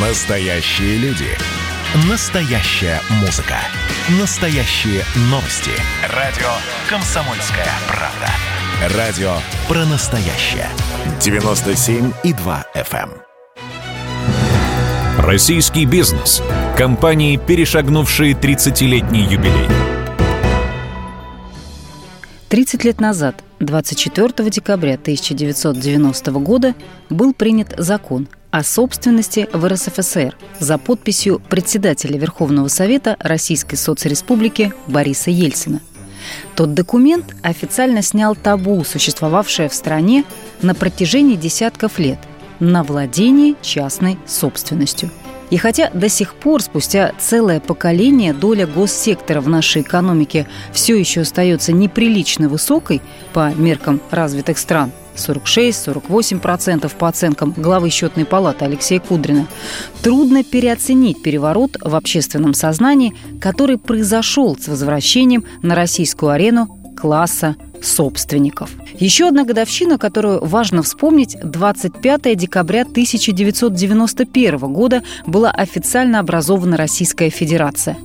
Настоящие люди. Настоящая музыка. Настоящие новости. Радио «Комсомольская правда». Радио про настоящее. 97,2 FM. эм. Российский бизнес. Компании, перешагнувшие 30-летний юбилей. 30 лет назад, 24 декабря 1990 года, был принят закон о собственности в РСФСР за подписью председателя Верховного Совета Российской Соцреспублики Бориса Ельцина. Тот документ официально снял табу, существовавшее в стране на протяжении десятков лет на владение частной собственностью – и хотя до сих пор, спустя целое поколение, доля госсектора в нашей экономике все еще остается неприлично высокой по меркам развитых стран, 46-48% по оценкам главы счетной палаты Алексея Кудрина, трудно переоценить переворот в общественном сознании, который произошел с возвращением на российскую арену класса собственников. Еще одна годовщина, которую важно вспомнить, 25 декабря 1991 года была официально образована Российская Федерация.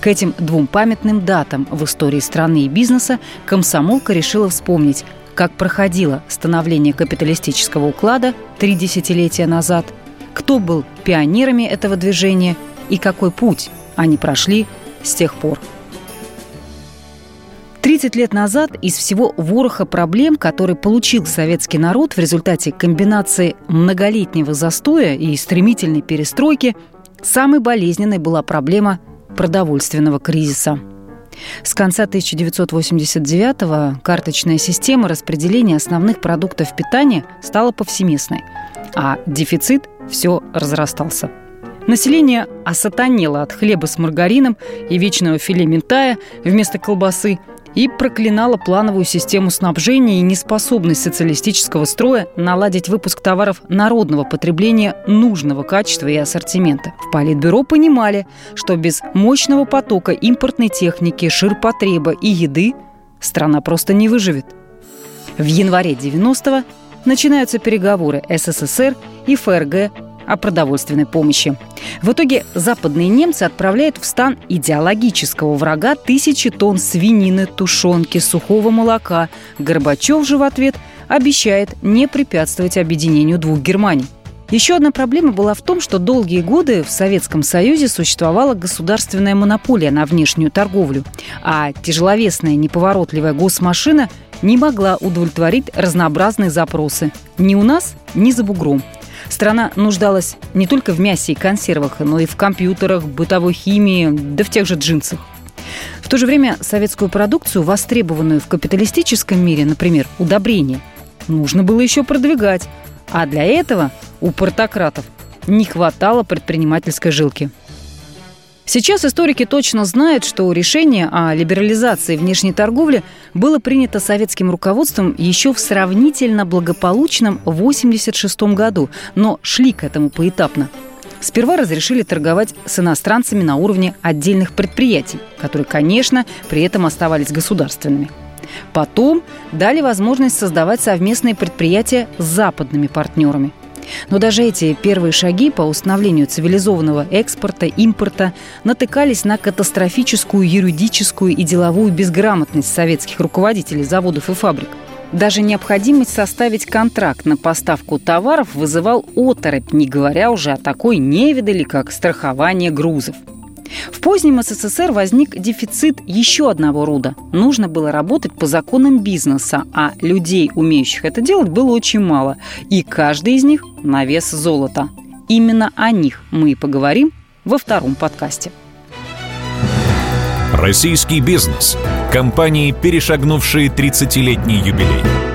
К этим двум памятным датам в истории страны и бизнеса комсомолка решила вспомнить, как проходило становление капиталистического уклада три десятилетия назад, кто был пионерами этого движения и какой путь они прошли с тех пор. 30 лет назад из всего вороха проблем, который получил советский народ в результате комбинации многолетнего застоя и стремительной перестройки, самой болезненной была проблема продовольственного кризиса. С конца 1989-го карточная система распределения основных продуктов питания стала повсеместной, а дефицит все разрастался. Население осатанело от хлеба с маргарином и вечного филе ментая вместо колбасы – и проклинала плановую систему снабжения и неспособность социалистического строя наладить выпуск товаров народного потребления нужного качества и ассортимента. В Политбюро понимали, что без мощного потока импортной техники, ширпотреба и еды страна просто не выживет. В январе 90-го начинаются переговоры СССР и ФРГ о продовольственной помощи. В итоге западные немцы отправляют в стан идеологического врага тысячи тонн свинины, тушенки, сухого молока. Горбачев же в ответ обещает не препятствовать объединению двух Германий. Еще одна проблема была в том, что долгие годы в Советском Союзе существовала государственная монополия на внешнюю торговлю, а тяжеловесная неповоротливая госмашина не могла удовлетворить разнообразные запросы ни у нас, ни за бугром – Страна нуждалась не только в мясе и консервах, но и в компьютерах, бытовой химии, да в тех же джинсах. В то же время советскую продукцию, востребованную в капиталистическом мире, например, удобрения, нужно было еще продвигать. А для этого у портократов не хватало предпринимательской жилки – Сейчас историки точно знают, что решение о либерализации внешней торговли было принято советским руководством еще в сравнительно благополучном 1986 году, но шли к этому поэтапно. Сперва разрешили торговать с иностранцами на уровне отдельных предприятий, которые, конечно, при этом оставались государственными. Потом дали возможность создавать совместные предприятия с западными партнерами – но даже эти первые шаги по установлению цивилизованного экспорта, импорта натыкались на катастрофическую юридическую и деловую безграмотность советских руководителей заводов и фабрик. Даже необходимость составить контракт на поставку товаров вызывал оторопь, не говоря уже о такой невидали, как страхование грузов – позднем СССР возник дефицит еще одного рода. Нужно было работать по законам бизнеса, а людей, умеющих это делать, было очень мало. И каждый из них на вес золота. Именно о них мы и поговорим во втором подкасте. Российский бизнес. Компании, перешагнувшие 30-летний юбилей.